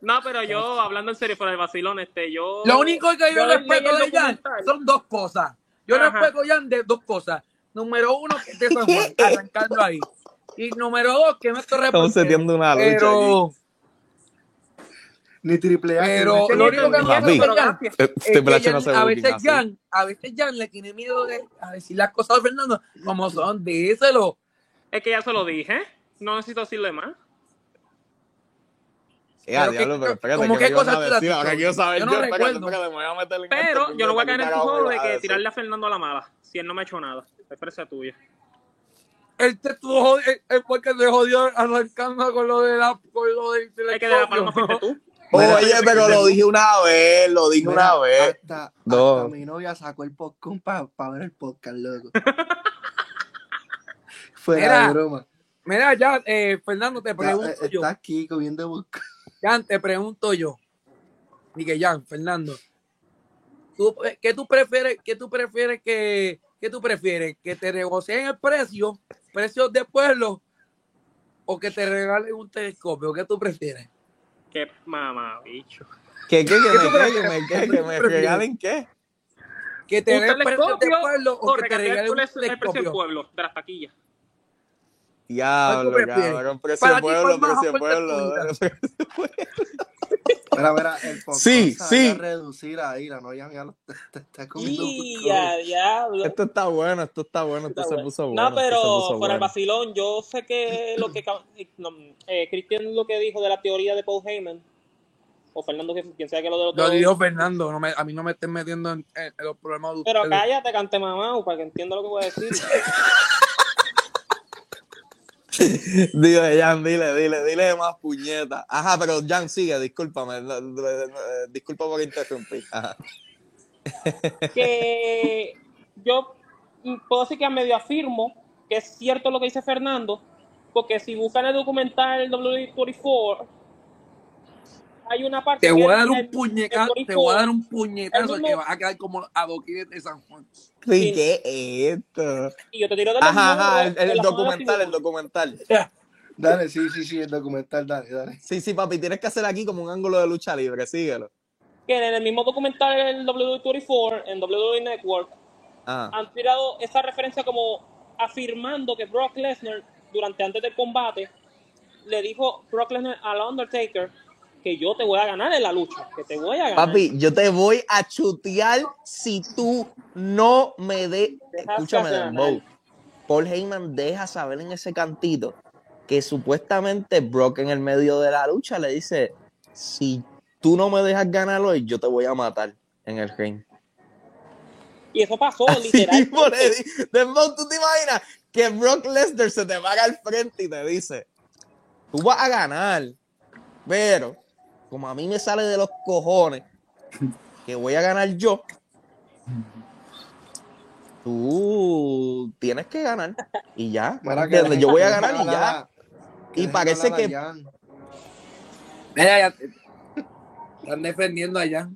No, pero yo, hablando en serio, fuera del vacilón, este, yo... Lo único que yo, yo respeto el de Jan son dos cosas. Yo Ajá. respeto a Jan de dos cosas. Número uno, que es de San Juan, arrancando ahí. Y número dos, que no estoy Estamos seteando una lucha aquí. Pero, Ni triple A. pero lo único que me. Eh, a veces así. Jan, a veces Jan le tiene miedo de a decir las cosas a Fernando como son, díselo. Es que ya se lo dije, no necesito decirle más. Eh, Pero diablo, pero espérate, ¿cómo ¿qué me cosas has decir? Ahora quiero saber Yo yo, no espérate, recuerdo. espérate, me voy a meter en Pero yo no voy a caer en ¿qué tu carajo juego me de que tirarle a Fernando a la mala, si él no me ha hecho nada. Es presa tuya. Él te estuvo jodi- él porque te jodió arrancando con lo de la con lo del Es que de la palma fuiste tú. Oye, pero lo dije una vez, lo dije Mira, una vez. Hasta, No. hasta mi novia sacó el podcast para ver el podcast, loco. Mira, de broma. Mira, ya, eh, Fernando, te Está, pregunto eh, yo. está aquí comiendo busca. Jan, te pregunto yo. Dije, Jan, Fernando. ¿tú, eh, ¿Qué tú prefieres? ¿Qué tú prefieres que, qué tú prefieres? ¿Que te negocien el precio, precios de pueblo, o que te regalen un telescopio? ¿Qué tú prefieres? Qué mamá, bicho. ¿Qué, qué, que ¿Qué me, qué, que me, ¿Qué qué, tú que me regalen qué? ¿Que te ¿Un den precios de pueblo o o que te regalen un el precio del telescopio? pueblo, de las taquillas? Diablo, cabrón, precio de pueblo, ¿cuál más precio de pueblo. Mira, mira, el podcast Sí, se sí. va a reducir ahí, la novia mía lo- te, te está comiendo Y busca. a diablo. Esto está bueno, esto está bueno, esto Está se bueno. puso bueno. No, pero puso fuera el bueno. vacilón, yo sé que lo que no, eh, Cristian lo que dijo de la teoría de Paul Heyman, o Fernando, que- quien sea que lo de los Lo dijo Fernando, no me- a mí no me estén metiendo en, en- en los problemas de pero ustedes. cállate, cante mamá, para que entienda lo que voy a decir. Dile, Jan, dile, dile, dile más puñeta. Ajá, pero Jan, sigue, discúlpame. Disculpa por interrumpir. Que yo puedo decir que a medio afirmo que es cierto lo que dice Fernando, porque si buscan el documental W24, hay una parte Te voy a dar un puñetazo, te voy a dar un puñetazo que vas a quedar como adoquines de San Juan. ¿Y qué es esto? y yo te tiro de los Ajá, ajá, el, el la documental, el documental. Dale, sí, sí, sí, el documental, dale, dale. Sí, sí, papi, tienes que hacer aquí como un ángulo de lucha libre, síguelo. que en el mismo documental el W24 en WWE Network Ah. han tirado esa referencia como afirmando que Brock Lesnar durante antes del combate le dijo Brock Lesnar al Undertaker que yo te voy a ganar en la lucha, que te voy a ganar. Papi, yo te voy a chutear si tú no me de... Escúchame, Dembow. Paul Heyman deja saber en ese cantito que supuestamente Brock en el medio de la lucha le dice, si tú no me dejas ganar hoy, yo te voy a matar en el ring. Y eso pasó Así literal. Dembow, ¿tú te imaginas? que Brock Lesnar se te para al frente y te dice, tú vas a ganar, pero como a mí me sale de los cojones que voy a ganar yo, tú tienes que ganar y ya. Yo voy a ganar y ya. a- Y parece a que- Jan. Mira, ya- están defendiendo allá.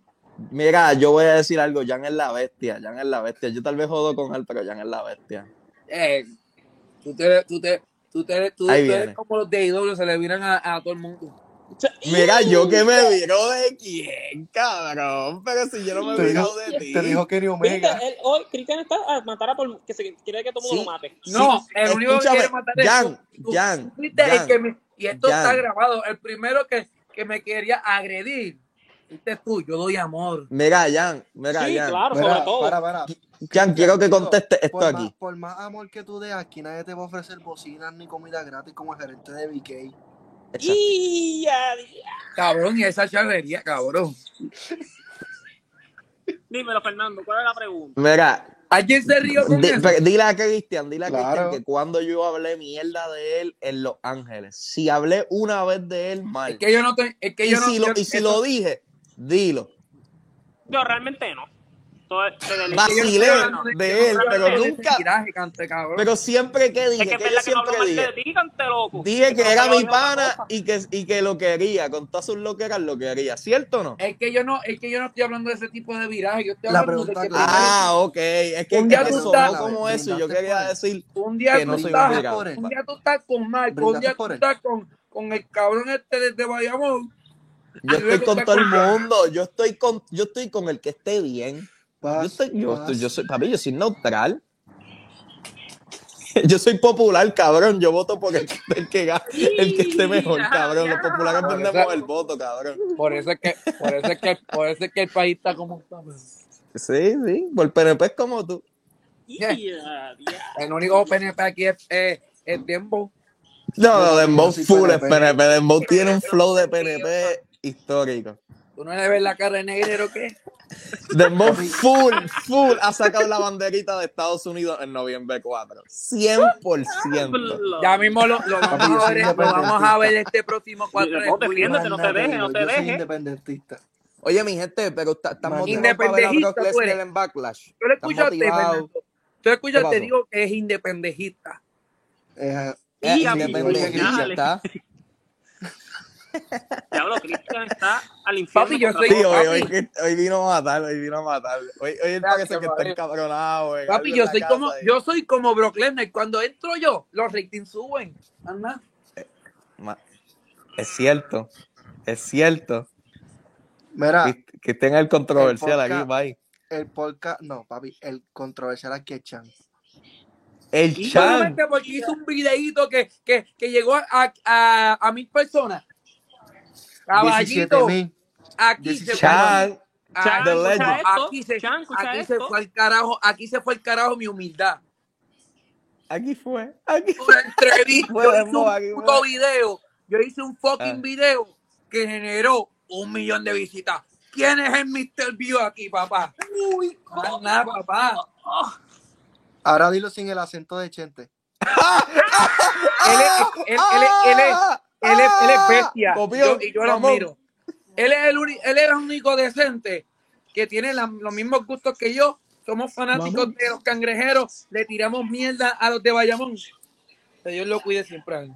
Mira, yo voy a decir algo, Jan es la bestia, Jan es la bestia. Yo tal vez jodo con él, pero Jan es la bestia. Eh, tú te, tú te, tú te, tú, Ahí tú eres como los de IW, se le viran a, a todo el mundo. Mira, yo que me viro de quién, cabrón. Pero si yo no me dijo, virado de ti. te dijo Kenny Viste, Omega. él- hoy Cristian está a matar a mundo, que se quiere que todo el mundo Sí. lo mate. No, Sí, el único que quiere matar es Jan, tú. Tú Jan, el que me- y esto Jan. está grabado. El primero que, que me quería agredir. Fuiste tú, yo doy amor. Mira, Jan, mira, Sí, Jan. claro, Mira, sobre todo. para, para. Jan, quiero que conteste esto por aquí. Más, por más amor que tú des, aquí nadie te va a ofrecer bocinas ni comida gratis como el gerente de BK. Exacto. Y ya, ya. Cabrón, y esa charrería, cabrón. Dímelo, Fernando, ¿cuál es la pregunta? Mira, ¿Alguien se rió con di- eso? dile a Cristian, dile a Claro. Cristian que cuando yo hablé mierda de él en Los Ángeles, si hablé una vez de él mal, Es que yo no estoy, es que y, yo no, si, lo, yo- y si eso- lo dije, dilo. Yo realmente no. Todo que vacilé de él, pero nunca- tiraje, cante, cabrón. Pero siempre que dije, que es que yo verdad que no hablo siempre mal dije, de ti, cante loco. dije que era mi pana y que, y que lo quería, con todas sus loqueras lo quería, ¿cierto o no? Es que yo no, es que yo no estoy hablando de ese tipo de viraje, yo estoy La hablando de pregunta que. Ah, ok, es que, Un es día que tú estás- como eso y yo quería decir, un día que tú no soy un un día tú estás con Marco, un día tú estás con, con el cabrón este desde Bayamón. yo estoy con todo el mundo, yo estoy con, yo estoy con el que esté bien. Paz, Yo estoy, yo, paz. estoy- yo soy, papi, yo soy neutral. Yo soy popular, cabrón. Yo voto por el, el que el que esté mejor, cabrón. Los populares vendemos el voto, cabrón. Por eso es que, por eso es que, por eso es que el país está como está. pues. Sí, sí. Por PNP es como tú. Y ya, ya. El único PNP aquí es, es, es Dembo. No, no, Dembow full es PNP. PNP. Dembow tiene un flow de PNP histórico. ¿Tú no le ves la cara de negro o qué? Dembow full, full ha sacado la banderita de Estados Unidos en noviembre 4. 100%. Ya mismo lo, lo vamos, a ver, lo vamos a ver este próximo 4 de No, julio. no te dejes, no te Yo soy dejes. independentista. Oye, mi gente, pero estamos Mañana. motivados para ver a Brock Independentista, tú eres. en Backlash. Tú lo escuchaste. Tú ¿Qué escuchaste, pasó? digo que es independentista. A mí, independentista. Diablo, Cristian está al infierno. Papi, yo soy- Sí, hoy, hoy, hoy vino a matar, hoy vino a matar. Hoy, hoy él Ya, parece que que está encabronado. en Papi, yo soy como, yo soy como Brock Lesnar. Cuando entro yo, los ratings suben. Anda. Ma- Es cierto, es cierto. mira, Que, que tenga el controversial El aquí, podcast- bye. el podcast, no, papi, el controversial aquí es Chan. El Chan. porque hizo un videíto que, que, que llegó a, a, a mil personas. Caballito, 17.000. aquí se Chan. Chan, aquí se, Chan, aquí se fue al carajo, aquí se fue al carajo mi humildad. Aquí fue. Aquí fue. Una entrevista, Fue yo hice un aquí fue. video, yo hice un fucking Ah. video que generó un millón de visitas. ¿Quién es el Mr. View aquí, papá? Uy, más nada, papá. Ahora dilo sin el acento de Chente. Él es, él, él es- él es- él es, él es bestia. Yo- y yo lo admiro. Él es el, uni- él es el único decente que tiene la- los mismos gustos que yo. Somos fanáticos de los cangrejeros. Le tiramos mierda a los de Bayamón. Que Dios lo cuide siempre. a él.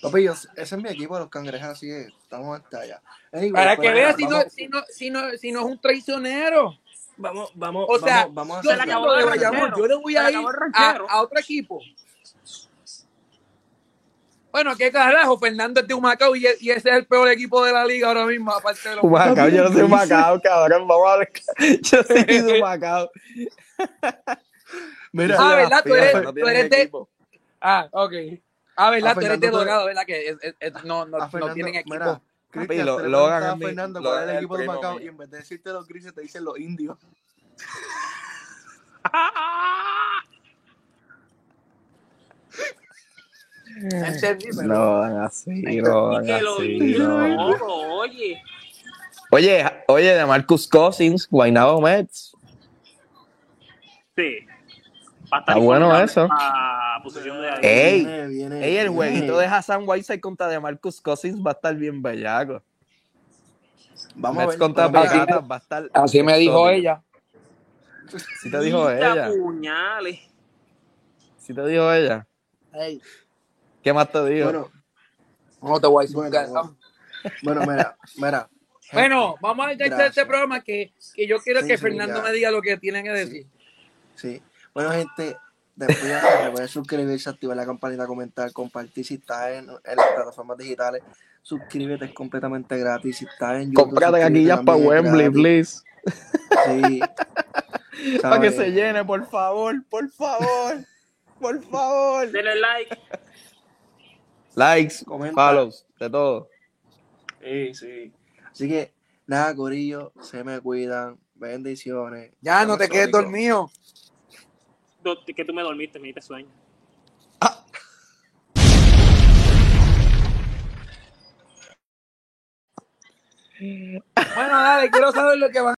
Papi, yo- ese es mi equipo, los cangrejos, así que estamos hasta allá. Anyway, Para pues, que veas si no, si, no, si, no, si no es un traicionero. Vamos, vamos, O sea, vamos, vamos a yo de yo le voy a ir a otro equipo. Bueno, qué carajo, Fernando es de Humacao y, y ese es el peor equipo de la liga ahora mismo, aparte de los Humacao, yo no soy Humacao, cabrón. Vamos a ver. Yo soy de Humacao. Mira, Ah, ¿verdad? Tú eres, No tú eres de... equipo. Ah, ok. Ah, ¿verdad? A Tú eres de Dorado, ¿verdad? Que es- es- es- no, no, a no Fernando, tienen equipo. mira, Cristian, lo- lo preguntaba hagan a a mí, Fernando lo cuál es el el equipo de Macao y en vez de decirte los grises te dicen los indios. Entendí, pero- No así, no así. no. oye. Oye, oye, de Marcus Cousins, Guaynabo Mets. Sí. Va a estar Está bueno eso. A posición de Ey, Viene, viene, Ey, el viene. jueguito de Hassan Whiteside contra de Marcus Cousins va a estar bien bellaco. Vamos a Mets ver. contra va a estar. Así me dijo ella. Sí te dijo ella. puñales. Sí te dijo ella. Ey, ¿Qué más te dijo? Bueno, no te voy a decir Bueno, bueno. bueno, mira, mira. Bueno, vamos a Gracias. este programa que, que yo quiero Sí, que sí, Fernando ya. me diga lo que tienen que decir. Sí. Bueno, gente, después recuerden suscribirse, activar la campanita, comentar, compartir si estás en, en las plataformas digitales. Suscríbete, es completamente gratis. Si estás en YouTube, gaquillas para Wembley, gratis. please. Sí. Para que se llene, por favor, por favor. Por favor. Denle like. Likes, Comenta. follows, de todo. Sí, sí. Así que, nada, Corillo, se me cuidan. Bendiciones. Ya, no te quedes dormido. Do- Que tú me dormiste, me diste sueño. Bueno, dale, quiero saber lo que van